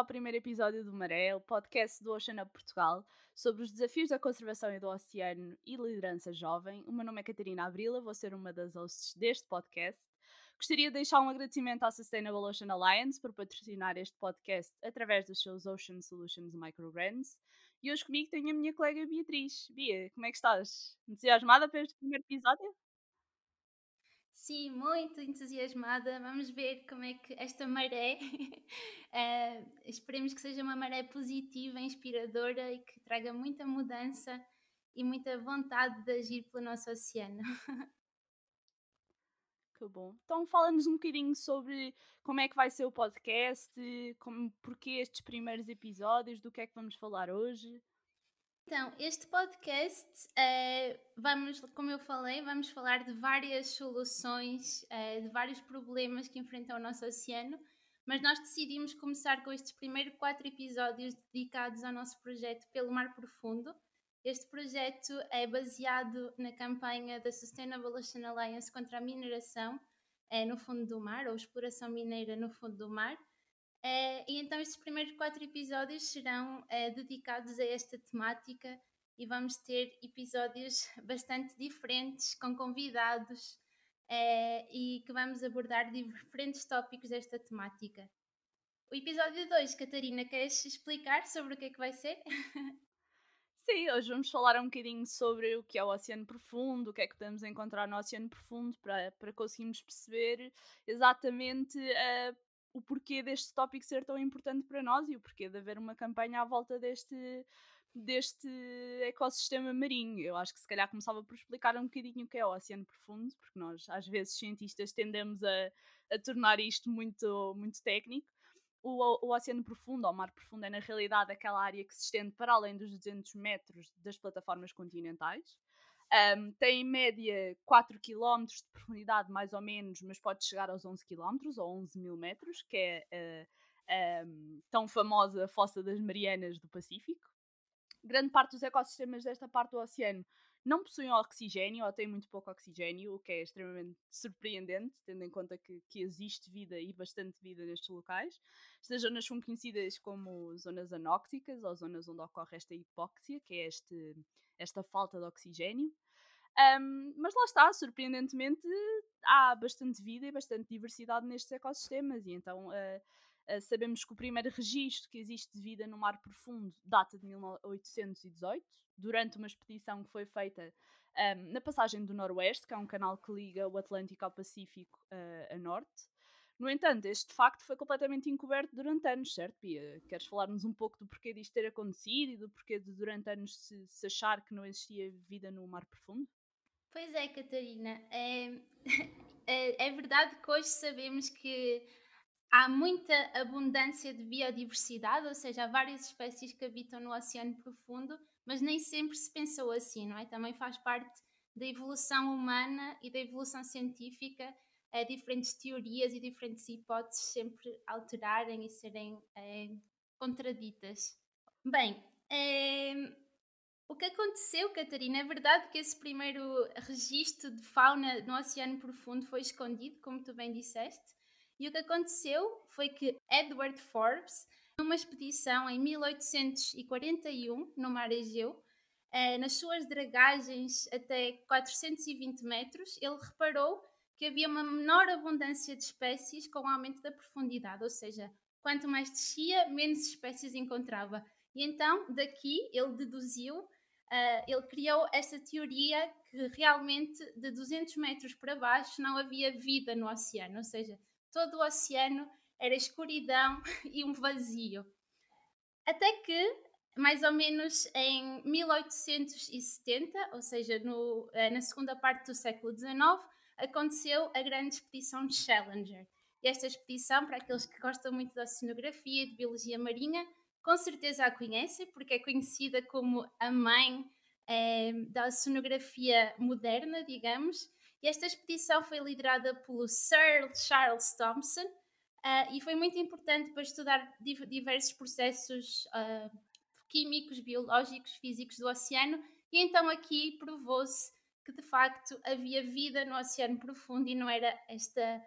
ao primeiro episódio do Maré, podcast do Oceano Portugal, sobre os desafios da conservação e do oceano e liderança jovem. O meu nome é Catarina Abrila, vou ser uma das hosts deste podcast. Gostaria de deixar um agradecimento à Sustainable Ocean Alliance por patrocinar este podcast através dos seus Ocean Solutions Microbrands. E hoje comigo tenho a minha colega Beatriz. Bia, como é que estás? Entusiasmada para este primeiro episódio? Sim, muito entusiasmada. Vamos ver como é que esta maré, uh, esperemos que seja uma maré positiva, inspiradora e que traga muita mudança e muita vontade de agir pelo nosso oceano. Que bom. Então fala-nos um bocadinho sobre como é que vai ser o podcast, como, porquê estes primeiros episódios, do que é que vamos falar hoje. Então, este podcast, uh, vamos, como eu falei, vamos falar de várias soluções, uh, de vários problemas que enfrentam o nosso oceano, mas nós decidimos começar com estes primeiros quatro episódios dedicados ao nosso projeto Pelo Mar Profundo. Este projeto é baseado na campanha da Sustainable Ocean Alliance contra a mineração uh, no fundo do mar, ou exploração mineira no fundo do mar. Uh, e então estes primeiros quatro episódios serão uh, dedicados a esta temática e vamos ter episódios bastante diferentes, com convidados uh, e que vamos abordar diferentes tópicos desta temática. O episódio 2, Catarina, queres explicar sobre o que é que vai ser? Sim, hoje vamos falar um bocadinho sobre o que é o oceano profundo, o que é que podemos encontrar no oceano profundo para, para conseguirmos perceber exatamente o porquê deste tópico ser tão importante para nós e o porquê de haver uma campanha à volta deste, deste ecossistema marinho. Eu acho que se calhar começava por explicar um bocadinho o que é o oceano profundo, porque nós, às vezes, cientistas, tendemos a, a tornar isto muito, muito técnico. O, o, oceano profundo, ou mar profundo, é na realidade aquela área que se estende para além dos 200 metros das plataformas continentais. Um, tem em média 4 km de profundidade, mais ou menos, mas pode chegar aos 11 km ou 11 mil metros, que é a uh, um, tão famosa Fossa das Marianas do Pacífico. Grande parte dos ecossistemas desta parte do oceano não possuem oxigênio ou têm muito pouco oxigênio, o que é extremamente surpreendente, tendo em conta que, que existe vida e bastante vida nestes locais. Estas zonas são conhecidas como zonas anóxicas ou zonas onde ocorre esta hipóxia, que é este, esta falta de oxigênio. Um, mas lá está, surpreendentemente, há bastante vida e bastante diversidade nestes ecossistemas, e então uh, sabemos que o primeiro registro que existe de vida no mar profundo data de 1818, durante uma expedição que foi feita um, na passagem do Noroeste, que é um canal que liga o Atlântico ao Pacífico uh, a norte. No entanto, este facto foi completamente encoberto durante anos, certo, Pia? Queres falar-nos um pouco do porquê disto ter acontecido e do porquê de durante anos se, se achar que não existia vida no mar profundo? Pois é, Catarina. É, é, é verdade que hoje sabemos que há muita abundância de biodiversidade, ou seja, há várias espécies que habitam no oceano profundo, mas nem sempre se pensou assim, não é? Também faz parte da evolução humana e da evolução científica a diferentes teorias e diferentes hipóteses sempre alterarem e serem é, contraditas. Bem, é, o que aconteceu, Catarina, é verdade que esse primeiro registro de fauna no Oceano Profundo foi escondido, como tu bem disseste, e o que aconteceu foi que Edward Forbes, numa expedição em 1841 no Mar Egeu, eh, nas suas dragagens até 420 metros, ele reparou que havia uma menor abundância de espécies com o aumento da profundidade, ou seja, quanto mais descia, menos espécies encontrava. E então, daqui, ele deduziu, uh, ele criou esta teoria que realmente de 200 metros para baixo não havia vida no oceano, ou seja, todo o oceano era escuridão e um vazio. Até que, mais ou menos em 1870, ou seja, no, uh, na segunda parte do século XIX, aconteceu a grande expedição de Challenger. E esta expedição, para aqueles que gostam muito da oceanografia e de biologia marinha, com certeza a conhecem, porque é conhecida como a mãe é, da oceanografia moderna, digamos. E esta expedição foi liderada pelo Sir Charles Thompson uh, e foi muito importante para estudar diversos processos uh, químicos, biológicos, físicos do oceano. E então aqui provou-se que de facto havia vida no oceano profundo e não era esta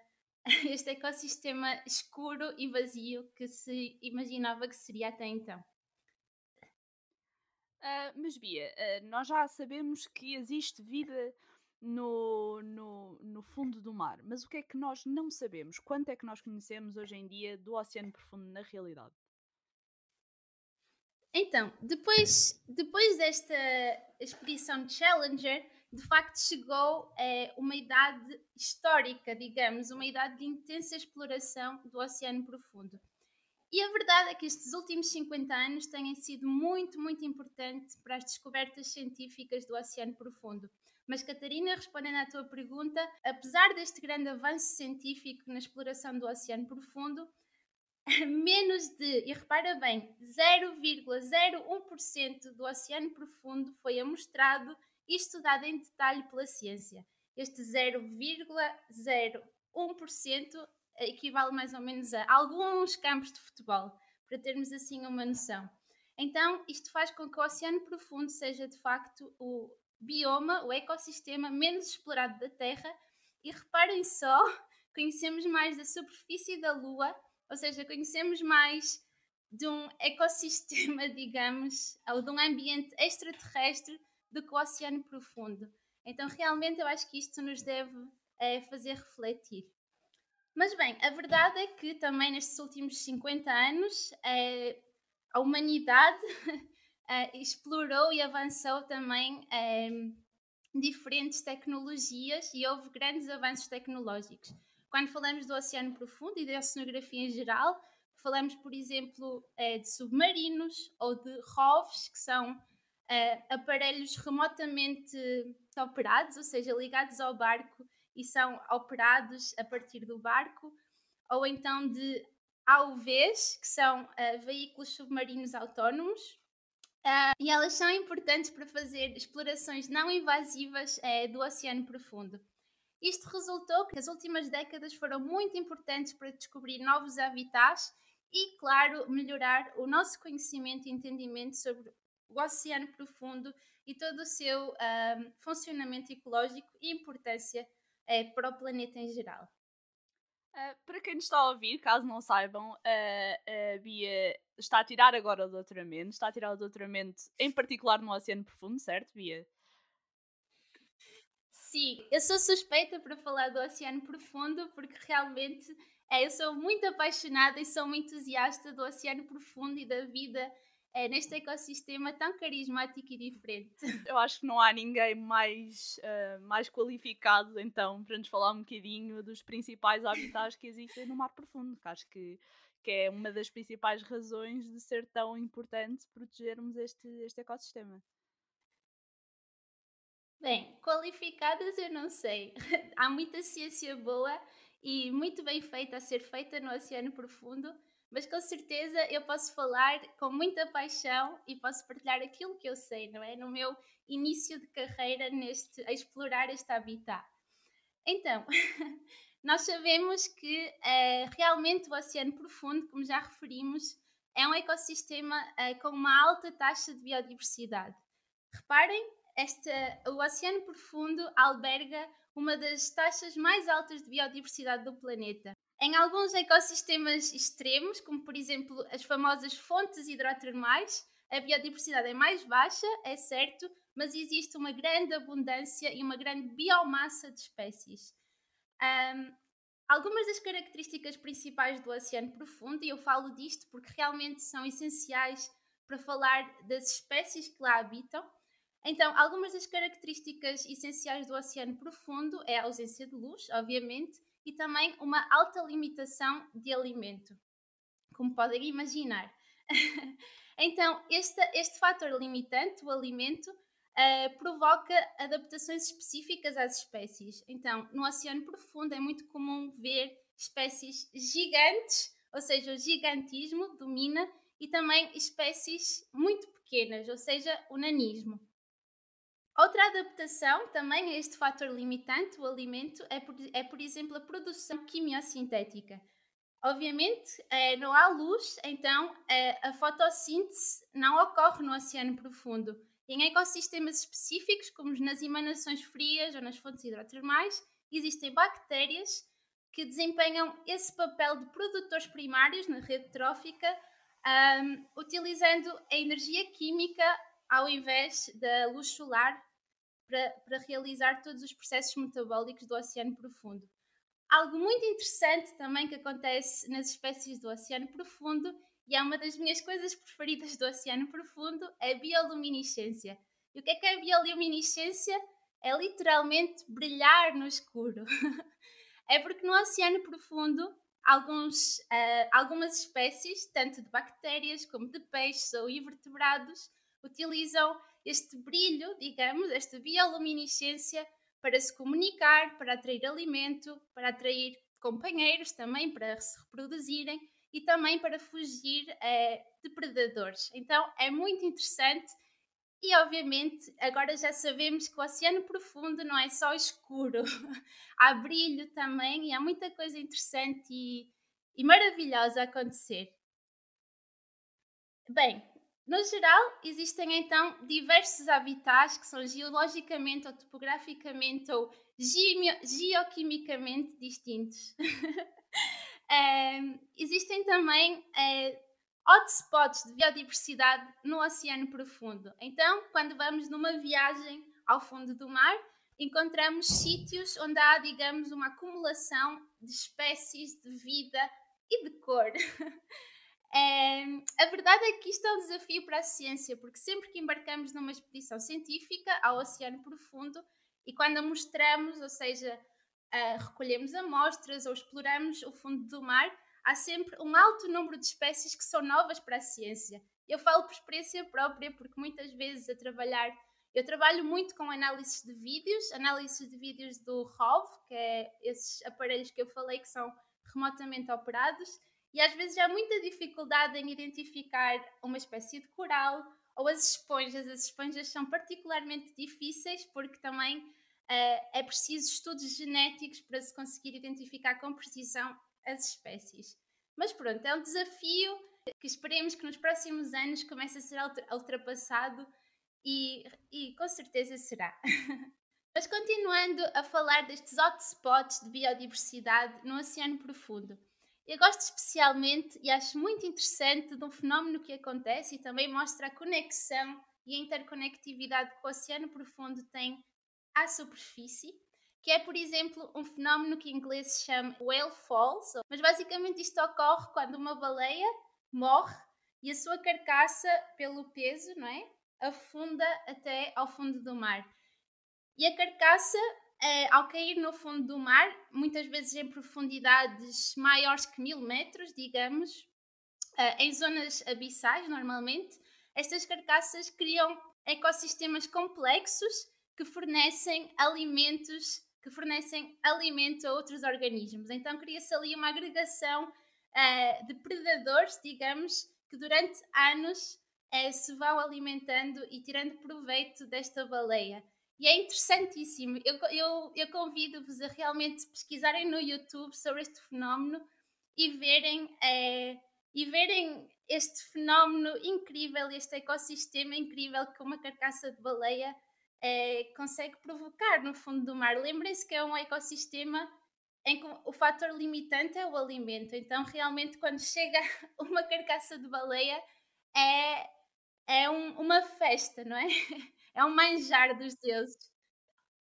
este ecossistema escuro e vazio que se imaginava que seria até então. Uh, mas Bia, uh, nós já sabemos que existe vida no, no, no fundo do mar, mas o que é que nós não sabemos? Quanto é que nós conhecemos hoje em dia do oceano profundo na realidade? Então, depois, depois desta expedição Challenger, de facto chegou é, uma idade histórica, digamos, uma idade de intensa exploração do oceano profundo. E a verdade é que estes últimos 50 anos têm sido muito, muito importantes para as descobertas científicas do oceano profundo. Mas, Catarina, respondendo à tua pergunta, apesar deste grande avanço científico na exploração do oceano profundo, menos de, e repara bem, 0,01% do oceano profundo foi amostrado e estudado em detalhe pela ciência. Este 0,01% equivale mais ou menos a alguns campos de futebol, para termos assim uma noção. Então, isto faz com que o oceano profundo seja de facto o bioma, o ecossistema menos explorado da Terra. E reparem só, conhecemos mais da superfície da Lua, ou seja, conhecemos mais de um ecossistema, digamos, ou de um ambiente extraterrestre do que o oceano profundo. Então, realmente, eu acho que isto nos deve é, fazer refletir. Mas, bem, a verdade é que também nestes últimos 50 anos é, a humanidade é, explorou e avançou também diferentes tecnologias e houve grandes avanços tecnológicos. Quando falamos do oceano profundo e da oceanografia em geral, falamos, por exemplo, de submarinos ou de ROVs, que são uh, aparelhos remotamente operados, ou seja, ligados ao barco e são operados a partir do barco, ou então de AUVs, que são uh, veículos submarinos autónomos, uh, e elas são importantes para fazer explorações não invasivas uh, do oceano profundo. Isto resultou que as últimas décadas foram muito importantes para descobrir novos habitats e, claro, melhorar o nosso conhecimento e entendimento sobre o oceano profundo e todo o seu funcionamento ecológico e importância uh, para o planeta em geral. Uh, para quem nos está a ouvir, caso não saibam, a Bia está a tirar agora o doutoramento, está a tirar o doutoramento em particular no Oceano Profundo, certo, Bia? Sim, eu sou suspeita para falar do Oceano Profundo porque realmente é, eu sou muito apaixonada e sou uma entusiasta do Oceano Profundo e da vida é, neste ecossistema tão carismático e diferente. Eu acho que não há ninguém mais, uh, mais qualificado, então, para nos falar um bocadinho dos principais habitats que existem no mar profundo, que acho que, que é uma das principais razões de ser tão importante protegermos este, este ecossistema. Bem, qualificadas eu não sei. há muita ciência boa e muito bem feita a ser feita no oceano profundo mas com certeza eu posso falar com muita paixão e posso partilhar aquilo que eu sei, não é? No meu início de carreira neste, a explorar este habitat. Então, nós sabemos que uh, realmente o oceano profundo, como já referimos, é um ecossistema uh, com uma alta taxa de biodiversidade. Reparem, este, o oceano profundo alberga uma das taxas mais altas de biodiversidade do planeta. Em alguns ecossistemas extremos, como por exemplo as famosas fontes hidrotermais, a biodiversidade é mais baixa, é certo, mas existe uma grande abundância e uma grande biomassa de espécies. Um, algumas das características principais do oceano profundo, e eu falo disto porque realmente são essenciais para falar das espécies que lá habitam. Então, algumas das características essenciais do oceano profundo é a ausência de luz, obviamente, e também uma alta limitação de alimento, como podem imaginar. então, este, este fator limitante, o alimento, uh, provoca adaptações específicas às espécies. Então, no oceano profundo é muito comum ver espécies gigantes, ou seja, o gigantismo domina, e também espécies muito pequenas, ou seja, o nanismo. Outra adaptação também a este fator limitante, o alimento, é por, é, por exemplo, a produção quimiosintética. Obviamente, é, não há luz, então é, a fotossíntese não ocorre no oceano profundo. Em ecossistemas específicos, como nas emanações frias ou nas fontes hidrotermais, existem bactérias que desempenham esse papel de produtores primários na rede trófica, um, utilizando a energia química ao invés da luz solar para, para realizar todos os processos metabólicos do oceano profundo. Algo muito interessante também que acontece nas espécies do oceano profundo, e é uma das minhas coisas preferidas do oceano profundo, é a bioluminescência. E o que é que é a bioluminescência? É literalmente brilhar no escuro. é porque no oceano profundo alguns, uh, algumas espécies, tanto de bactérias como de peixes ou invertebrados, utilizam este brilho, digamos, esta bioluminescência para se comunicar, para atrair alimento, para atrair companheiros também, para se reproduzirem e também para fugir eh, de predadores. Então é muito interessante e obviamente agora já sabemos que o oceano profundo não é só escuro, há brilho também e há muita coisa interessante e, e maravilhosa a acontecer. Bem, no geral, existem então diversos habitats que são geologicamente ou topograficamente ou geoquimicamente distintos. existem também uh, hotspots de biodiversidade no oceano profundo. Então, quando vamos numa viagem ao fundo do mar, encontramos sítios onde há, digamos, uma acumulação de espécies de vida e de cor. É, a verdade é que isto é um desafio para a ciência, porque sempre que embarcamos numa expedição científica ao oceano profundo e quando a mostramos, ou seja, recolhemos amostras ou exploramos o fundo do mar, há sempre um alto número de espécies que são novas para a ciência. Eu falo por experiência própria, porque muitas vezes a trabalhar, eu trabalho muito com análises de vídeos, análises de vídeos do ROV, que é esses aparelhos que eu falei que são remotamente operados, e às vezes há muita dificuldade em identificar uma espécie de coral ou as esponjas. As esponjas são particularmente difíceis porque também uh, é preciso estudos genéticos para se conseguir identificar com precisão as espécies. Mas pronto, é um desafio que esperemos que nos próximos anos comece a ser ultrapassado e, e com certeza será. Mas continuando a falar destes hotspots de biodiversidade no oceano profundo. Eu gosto especialmente e acho muito interessante de um fenómeno que acontece e também mostra a conexão e a interconectividade que o oceano profundo tem à superfície, que é, por exemplo, um fenómeno que em inglês se chama whale falls, mas basicamente isto ocorre quando uma baleia morre e a sua carcaça, pelo peso, não é? afunda até ao fundo do mar. E a carcaça Uh, ao cair no fundo do mar, muitas vezes em profundidades maiores que mil metros, digamos, uh, em zonas abissais normalmente, estas carcaças criam ecossistemas complexos que fornecem alimentos, que fornecem alimento a outros organismos. Então cria-se ali uma agregação uh, de predadores, digamos, que durante anos se vão alimentando e tirando proveito desta baleia. E é interessantíssimo. Eu, eu, eu convido-vos a realmente pesquisarem no YouTube sobre este fenómeno e verem, é, e verem este fenómeno incrível, este ecossistema incrível que uma carcaça de baleia é, consegue provocar no fundo do mar. Lembrem-se que é um ecossistema em que o fator limitante é o alimento. Então, realmente, quando chega uma carcaça de baleia, é, é um, uma festa, não é? é um manjar dos deuses.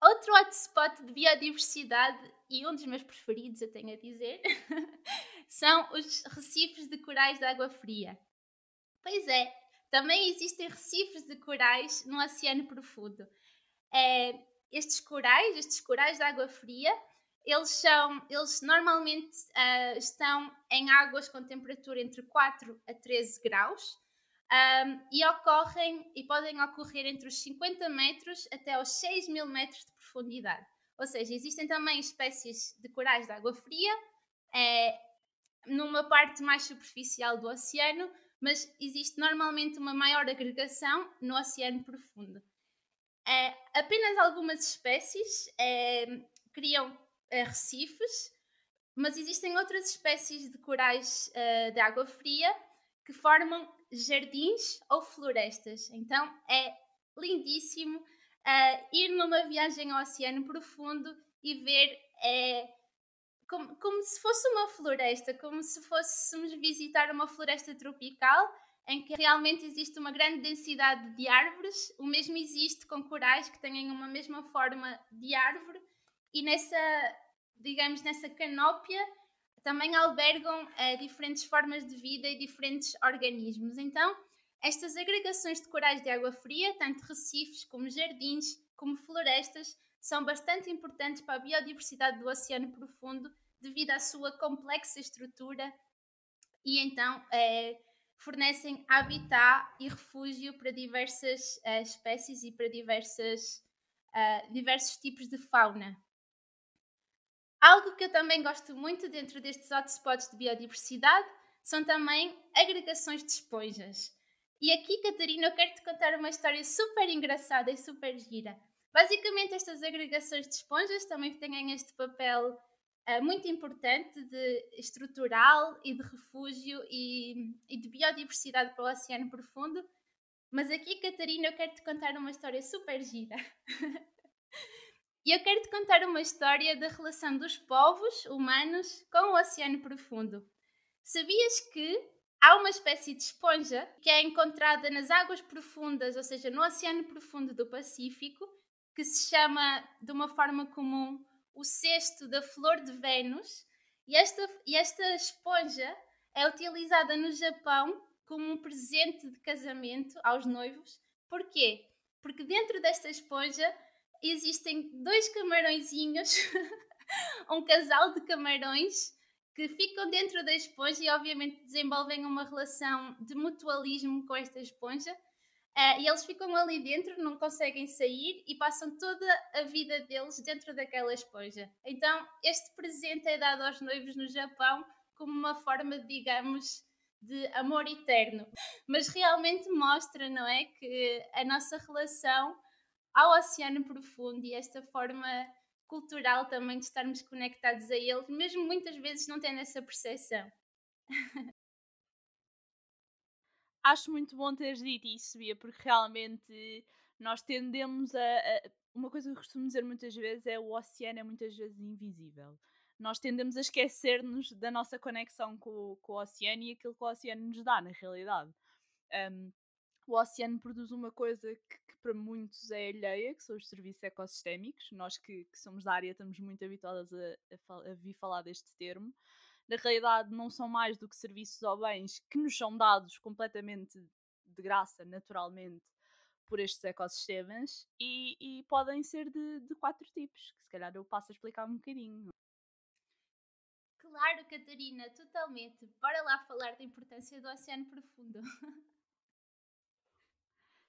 Outro hotspot de biodiversidade, e um dos meus preferidos, eu tenho a dizer, são os recifes de corais de água fria. Pois é, também existem recifes de corais no oceano profundo. É, estes corais, estes corais de água fria, eles são, eles normalmente uh, estão em águas com temperatura entre 4 a 13 graus um, e ocorrem e podem ocorrer entre os 50 metros até os 6 mil metros de profundidade. Ou seja, existem também espécies de corais de água fria é, numa parte mais superficial do oceano, mas existe normalmente uma maior agregação no oceano profundo. É, apenas algumas espécies é, criam recifes, mas existem outras espécies de corais de água fria que formam jardins ou florestas. Então é lindíssimo uh, ir numa viagem ao oceano profundo e ver é, como, como se fosse uma floresta, como se fôssemos visitar uma floresta tropical em que realmente existe uma grande densidade de árvores. O mesmo existe com corais que têm uma mesma forma de árvore e nessa, digamos, nessa canópia também albergam uh, diferentes formas de vida e diferentes organismos. Então, estas agregações de corais de água fria, tanto recifes como jardins, como florestas, são bastante importantes para a biodiversidade do oceano profundo devido à sua complexa estrutura e então eh, fornecem habitat e refúgio para diversas uh, espécies e para diversas, uh, diversos tipos de fauna. Algo que eu também gosto muito dentro destes hotspots de biodiversidade são também agregações de esponjas. E aqui, Catarina, eu quero te contar uma história super engraçada e super gira. Basicamente, estas agregações de esponjas também têm este papel uh, muito importante de estrutural e de refúgio e, e de biodiversidade para o oceano profundo. Mas aqui, Catarina, eu quero te contar uma história super gira. e eu quero te contar uma história da relação dos povos humanos com o oceano profundo. Sabias que há uma espécie de esponja que é encontrada nas águas profundas, ou seja, no oceano profundo do Pacífico, que se chama de uma forma comum o cesto da flor de Vênus e esta, e esta esponja é utilizada no Japão como um presente de casamento aos noivos. Porquê? Porque dentro desta esponja existem dois camarõezinhos, um casal de camarões que ficam dentro da esponja e obviamente desenvolvem uma relação de mutualismo com esta esponja Uh, e eles ficam ali dentro, não conseguem sair e passam toda a vida deles dentro daquela esponja. Então, este presente é dado aos noivos no Japão como uma forma, digamos, de amor eterno. Mas realmente mostra, não é? Que a nossa relação ao oceano profundo e esta forma cultural também de estarmos conectados a ele, mesmo muitas vezes não tendo essa percepção. acho muito bom teres dito isso, Bia, porque realmente nós tendemos a, a, Uma coisa que costumo dizer muitas vezes é o oceano é muitas vezes invisível. Nós tendemos a esquecer-nos da nossa conexão com, com, o oceano e aquilo que o oceano nos dá, na realidade. Um, o oceano produz uma coisa que, que, para muitos é alheia, que são os serviços ecossistémicos. Nós que, que somos da área estamos muito habituadas a, a, a vir falar deste termo na realidade não são mais do que serviços ou bens que nos são dados completamente de graça, naturalmente, por estes ecossistemas e, e podem ser de, de, quatro tipos, que se calhar eu passo a explicar um bocadinho. Claro, Catarina, totalmente. Bora lá falar da importância do oceano profundo.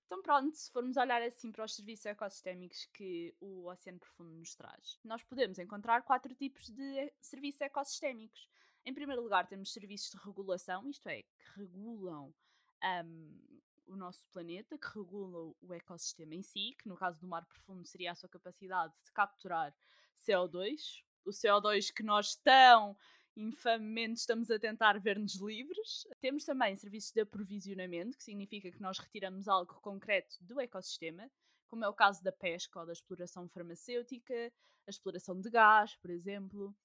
Então, pronto, se formos olhar assim para os serviços ecossistémicos que o Oceano Profundo nos traz, nós podemos encontrar quatro tipos de serviços ecossistémicos. Em primeiro lugar, temos serviços de regulação, isto é, que regulam um, o nosso planeta, que regulam o ecossistema em si, que no caso do mar profundo seria a sua capacidade de capturar CO2, o CO2 que nós tão infamemente estamos a tentar ver-nos livres. Temos também serviços de aprovisionamento, que significa que nós retiramos algo concreto do ecossistema, como é o caso da pesca ou da exploração farmacêutica, a exploração de gás, por exemplo.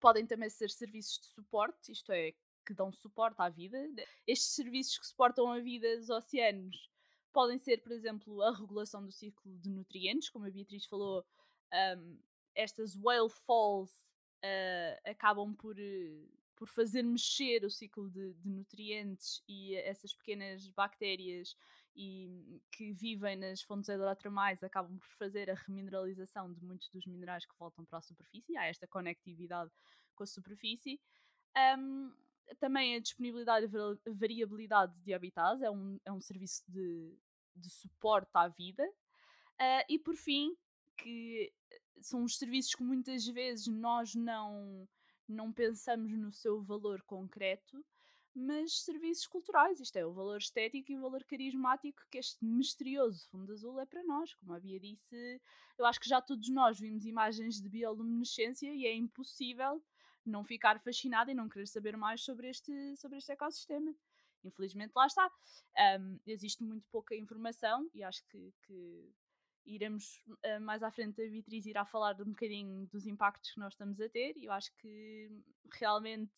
Podem também ser serviços de suporte, isto é, que dão suporte à vida. Estes serviços que suportam a vida dos oceanos podem ser, por exemplo, a regulação do ciclo de nutrientes, como a Beatriz falou, um, estas whale falls uh, acabam por, uh, por fazer mexer o ciclo de, de, nutrientes e essas pequenas bactérias e, que vivem nas fontes hidrotermais acabam por fazer a remineralização de muitos dos minerais que voltam para a superfície. Há esta conectividade com a superfície. Um, também a disponibilidade e variabilidade de habitats é um, é um serviço de, de suporte à vida. Uh, e por fim, que são os serviços que muitas vezes nós não, não pensamos no seu valor concreto, mas serviços culturais, isto é, o valor estético e o valor carismático que este misterioso fundo azul é para nós. Como a Bia disse, eu acho que já todos nós vimos imagens de bioluminescência e é impossível não ficar fascinado e não querer saber mais sobre este, sobre este ecossistema. Infelizmente, lá está. Um, existe muito pouca informação e acho que, que iremos uh, mais à frente a Beatriz irá falar um bocadinho dos impactos que nós estamos a ter e eu acho que realmente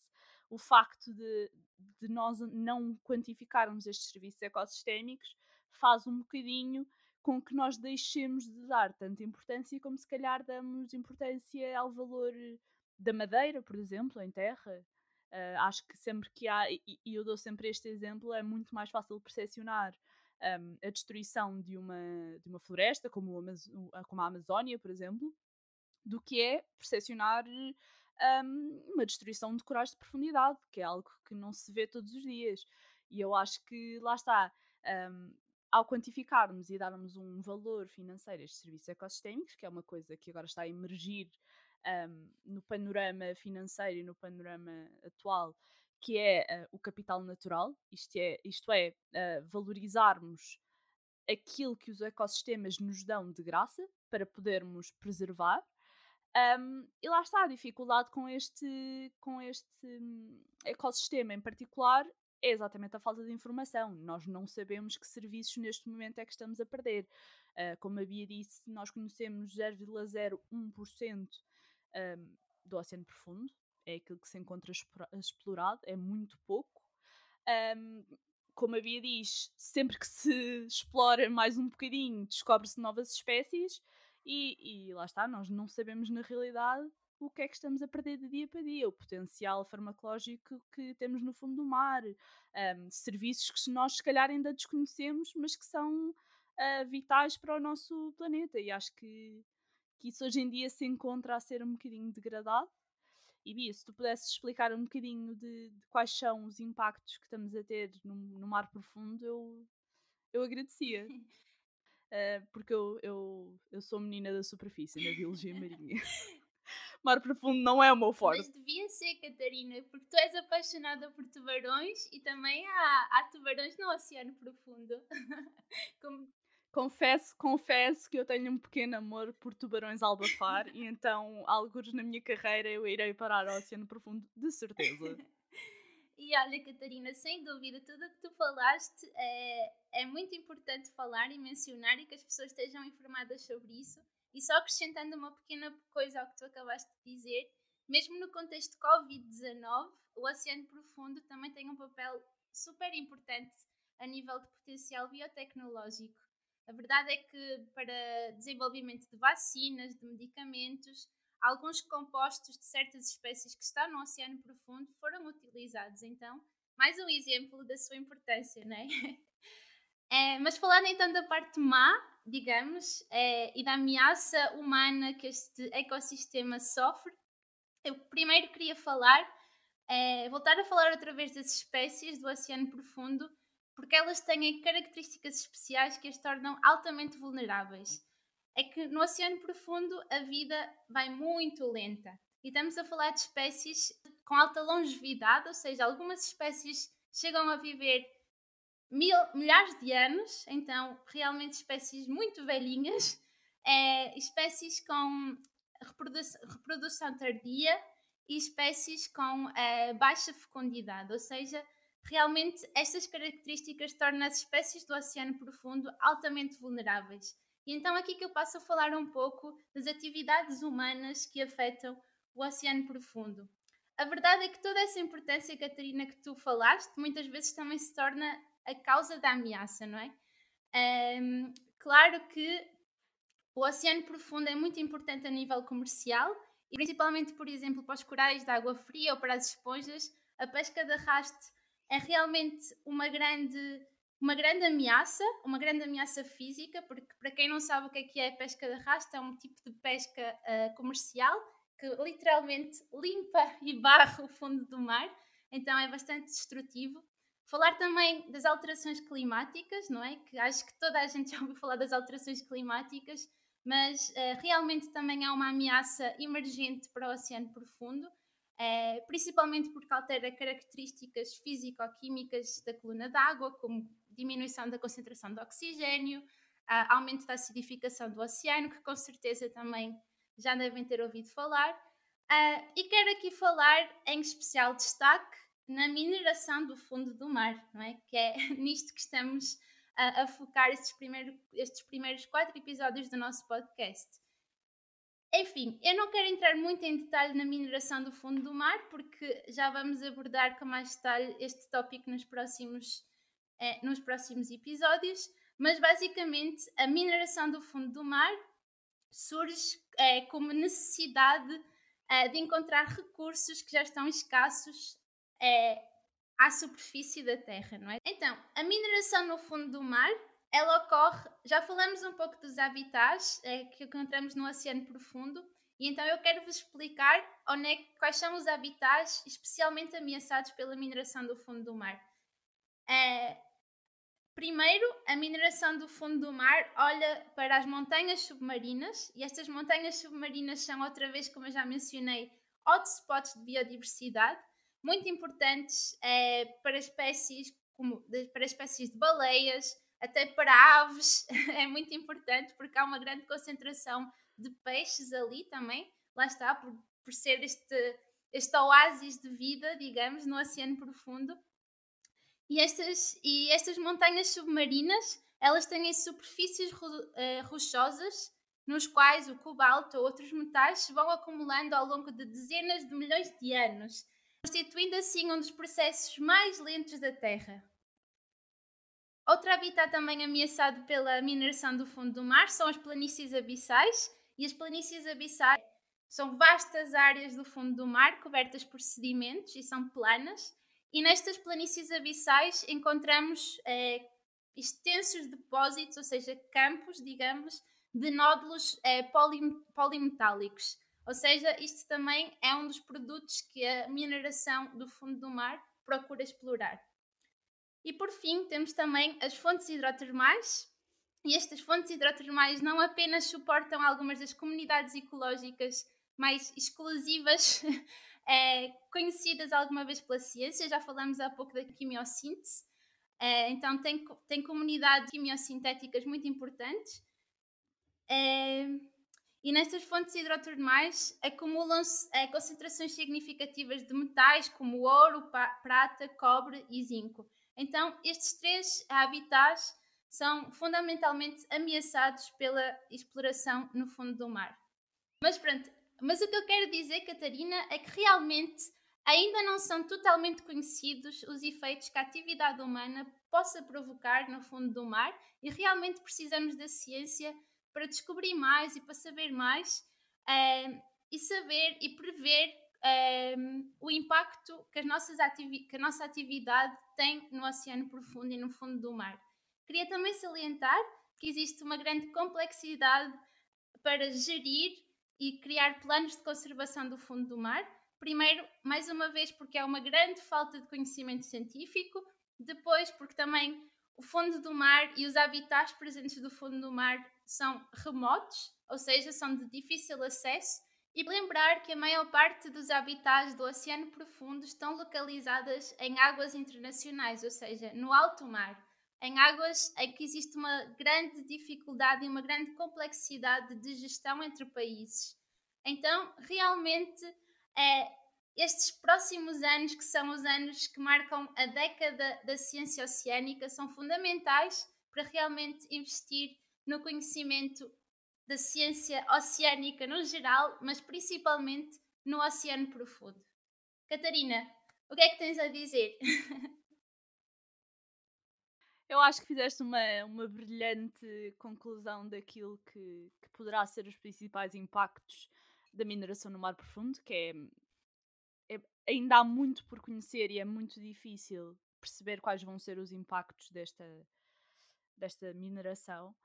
o facto de, de nós não quantificarmos estes serviços ecossistémicos faz um bocadinho com que nós deixemos de dar tanta importância como se calhar damos importância ao valor da madeira, por exemplo, em terra. Uh, acho que sempre que há, e, e, eu dou sempre este exemplo, é muito mais fácil percepcionar um, a destruição de uma, de uma floresta, como, como a Amazónia, por exemplo, do que é percepcionar um, uma destruição de corais de profundidade, que é algo que não se vê todos os dias. E eu acho que lá está. Um, ao quantificarmos e darmos um valor financeiro a estes serviços ecossistémicos, que é uma coisa que agora está a emergir um, no panorama financeiro e no panorama atual, que é uh, o capital natural, isto é, isto é uh, valorizarmos aquilo que os ecossistemas nos dão de graça para podermos preservar. Um, e lá está a dificuldade com este, com este hum, ecossistema em particular é exatamente a falta de informação. Nós não sabemos que serviços neste momento é que estamos a perder. Uh, como a Bia disse, nós conhecemos 0,01% um, do Oceano Profundo, é aquilo que se encontra explorado, é muito pouco. Um, como a Bia diz, sempre que se explora mais um bocadinho, descobre-se novas espécies e, e lá está, nós não sabemos na realidade o que é que estamos a perder de dia para dia, o potencial farmacológico que temos no fundo do mar, um, serviços que nós se calhar ainda desconhecemos, mas que são uh, vitais para o nosso planeta. E acho que, que isso hoje em dia se encontra a ser um bocadinho degradado. E Bia, se tu pudesses explicar um bocadinho de, de quais são os impactos que estamos a ter no, no mar profundo, eu, eu agradecia. Uh, porque eu, eu, eu sou menina da superfície na biologia marinha. mar profundo não é o meu forte. Mas devia ser, Catarina, porque tu és apaixonada por tubarões e também há, há tubarões no oceano profundo. Como... Confesso, confesso que eu tenho um pequeno amor por tubarões albafar e então, alguns na minha carreira, eu irei parar ao oceano profundo, de certeza. E olha, Catarina, sem dúvida, tudo o que tu falaste é, é muito importante falar e mencionar e que as pessoas estejam informadas sobre isso. E só acrescentando uma pequena coisa ao que tu acabaste de dizer, mesmo no contexto de Covid-19, o oceano profundo também tem um papel super importante a nível de potencial biotecnológico. A verdade é que para desenvolvimento de vacinas, de medicamentos, alguns compostos de certas espécies que estão no oceano profundo foram utilizados. Então, mais um exemplo da sua importância, não é? é mas falando então da parte má, digamos, é, e da ameaça humana que este ecossistema sofre, eu primeiro queria falar, é, voltar a falar outra vez das espécies do oceano profundo, porque elas têm características especiais que as tornam altamente vulneráveis. É que no oceano profundo a vida vai muito lenta. E estamos a falar de espécies com alta longevidade, ou seja, algumas espécies chegam a viver mil, milhares de anos, então realmente espécies muito velhinhas, é, espécies com reprodução, reprodução tardia e espécies com é, baixa fecundidade, ou seja, realmente estas características tornam as espécies do oceano profundo altamente vulneráveis. E então aqui que eu passo a falar um pouco das atividades humanas que afetam o oceano profundo. A verdade é que toda essa importância, Catarina, que tu falaste, muitas vezes também se torna a causa da ameaça, não é? Um, claro que o oceano profundo é muito importante a nível comercial e principalmente, por exemplo, para os corais de água fria ou para as esponjas, a pesca de arraste é realmente uma grande, uma grande ameaça, uma grande ameaça física, porque para quem não sabe o que é que é pesca de arraste, é um tipo de pesca uh, comercial que literalmente limpa e barra o fundo do mar, então é bastante destrutivo. Falar também das alterações climáticas, não é? Que acho que toda a gente já ouviu falar das alterações climáticas, mas uh, realmente também há uma ameaça emergente para o oceano profundo, uh, principalmente porque altera características físico-químicas da coluna d'água, como diminuição da concentração de oxigênio, aumento da acidificação do oceano, que com certeza também já devem ter ouvido falar. Uh, e quero aqui falar em especial destaque na mineração do fundo do mar, não é? Que é nisto que estamos a, a focar estes, primeiro, estes primeiros quatro episódios do nosso podcast. Enfim, eu não quero entrar muito em detalhe na mineração do fundo do mar, porque já vamos abordar com mais detalhe este tópico nos próximos, eh, nos próximos episódios, mas basicamente a mineração do fundo do mar surge eh, como necessidade eh, de encontrar recursos que já estão escassos eh, à superfície da Terra, não é? Então, a mineração no fundo do mar ela ocorre, já falamos um pouco dos habitats é, que encontramos no oceano profundo, e então eu quero vos explicar é, quais são os habitats especialmente ameaçados pela mineração do fundo do mar. É, primeiro, a mineração do fundo do mar olha para as montanhas submarinas, e estas montanhas submarinas são, outra vez, como eu já mencionei, hotspots de biodiversidade, muito importantes é, para espécies como para espécies de baleias, até para aves é muito importante porque há uma grande concentração de peixes ali também, lá está, por, por ser este, este oásis de vida, digamos, no oceano profundo. E estas, e estas montanhas submarinas, elas têm superfícies uh, rochosas nos quais o cobalto ou outros metais se vão acumulando ao longo de dezenas de milhões de anos, constituindo assim um dos processos mais lentos da Terra. Outro habitat também ameaçado pela mineração do fundo do mar são as planícies abissais. E as planícies abissais são vastas áreas do fundo do mar cobertas por sedimentos e são planas. E nestas planícies abissais encontramos eh, extensos depósitos, ou seja, campos, digamos, de nódulos eh, polimetálicos. Ou seja, isto também é um dos produtos que a mineração do fundo do mar procura explorar. E por fim, temos também as fontes hidrotermais. E estas fontes hidrotermais não apenas suportam algumas das comunidades ecológicas mais exclusivas é, conhecidas alguma vez pela ciência, já falamos há pouco da quimiossíntese, é, então tem, tem comunidades quimiosintéticas muito importantes. É, e nestas fontes hidrotermais acumulam-se concentrações significativas de metais como ouro, prata, cobre e zinco. Então, estes três habitats são fundamentalmente ameaçados pela exploração no fundo do mar. Mas pronto, mas o que eu quero dizer, Catarina, é que realmente ainda não são totalmente conhecidos os efeitos que a atividade humana possa provocar no fundo do mar e realmente precisamos da ciência para descobrir mais e para saber mais uh, e saber e prever um, o impacto que, as nossas que a nossa atividade tem no oceano profundo e no fundo do mar. Queria também salientar que existe uma grande complexidade para gerir e criar planos de conservação do fundo do mar. Primeiro, mais uma vez, porque há uma grande falta de conhecimento científico, depois, porque também o fundo do mar e os habitats presentes do fundo do mar são remotos, ou seja, são de difícil acesso e lembrar que a maior parte dos habitats do Oceano Profundo estão localizadas em águas internacionais, ou seja, no alto mar, em águas em que existe uma grande dificuldade e uma grande complexidade de gestão entre países. Então, realmente, é, estes próximos anos, que são os anos que marcam a década da ciência oceânica, são fundamentais para realmente investir no conhecimento da ciência oceânica no geral, mas principalmente no oceano profundo. Catarina, o que é que tens a dizer? Eu acho que fizeste uma, uma brilhante conclusão daquilo que, que poderá ser os principais impactos da mineração no mar profundo, que é, é, ainda há muito por conhecer e é muito difícil perceber quais vão ser os impactos desta, desta mineração.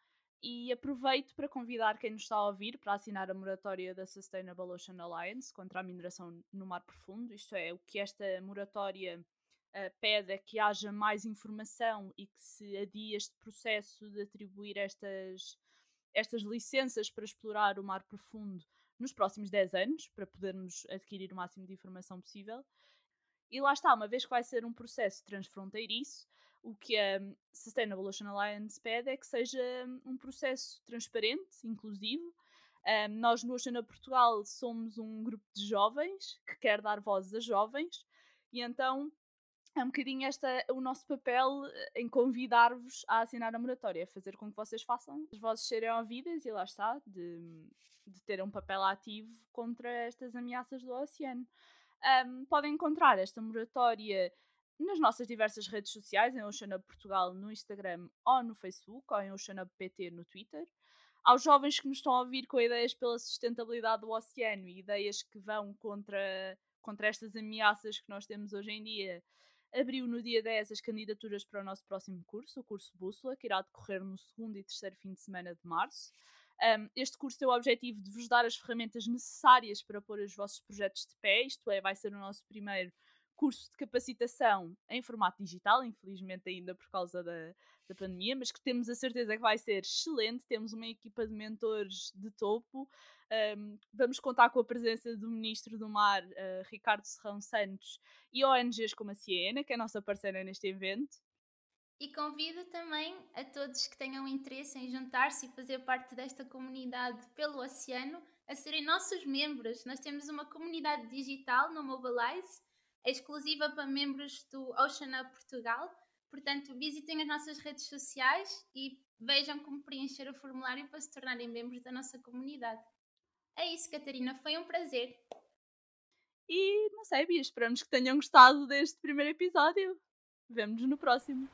E aproveito para convidar quem nos está a ouvir para assinar a moratória da Sustainable Ocean Alliance contra a mineração no mar profundo. Isto é, o que esta moratória uh, pede é que haja mais informação e que se adie este processo de atribuir estas, estas licenças para explorar o mar profundo nos próximos 10 anos, para podermos adquirir o máximo de informação possível. E lá está, uma vez que vai ser um processo transfronteiriço, o que a Sustainable Ocean Alliance pede é que seja um processo transparente, inclusivo. Um, nós no Oceana Portugal somos um grupo de jovens que quer dar voz a jovens e então é um bocadinho esta, o nosso papel eh, em convidar-vos a assinar a moratória, fazer com que vocês façam as vozes serem ouvidas e lá está, de, de ter um papel ativo contra estas ameaças do oceano. Um, podem encontrar esta moratória nas nossas diversas redes sociais, em Oceanub Portugal no Instagram ou no Facebook, ou em Oceanub PT no Twitter. Aos jovens que nos estão a ouvir com ideias pela sustentabilidade do oceano e ideias que vão contra, contra estas ameaças que nós temos hoje em dia, abriu no dia 10 as candidaturas para o nosso próximo curso, o curso Bússola, que irá decorrer no segundo e terceiro fim de semana de março. Um, este curso tem o objetivo de vos dar as ferramentas necessárias para pôr os vossos projetos de pé, isto é, vai ser o nosso primeiro curso de capacitação em formato digital, infelizmente ainda por causa da, da pandemia, mas que temos a certeza que vai ser excelente. Temos uma equipa de mentores de topo. Um, vamos contar com a presença do Ministro do Mar, uh, Ricardo Serrão Santos, e ONGs como a Ciena, que é a nossa parceira neste evento. E convido também a todos que tenham interesse em juntar-se e fazer parte desta comunidade pelo oceano a serem nossos membros. Nós temos uma comunidade digital no Mobilize, exclusiva para membros do Ocean Portugal. Portanto, visitem as nossas redes sociais e vejam como preencher o formulário para se tornarem membros da nossa comunidade. É isso, Catarina, foi um prazer. E não sei, Bia, esperamos que tenham gostado deste primeiro episódio. Vemo-nos no próximo.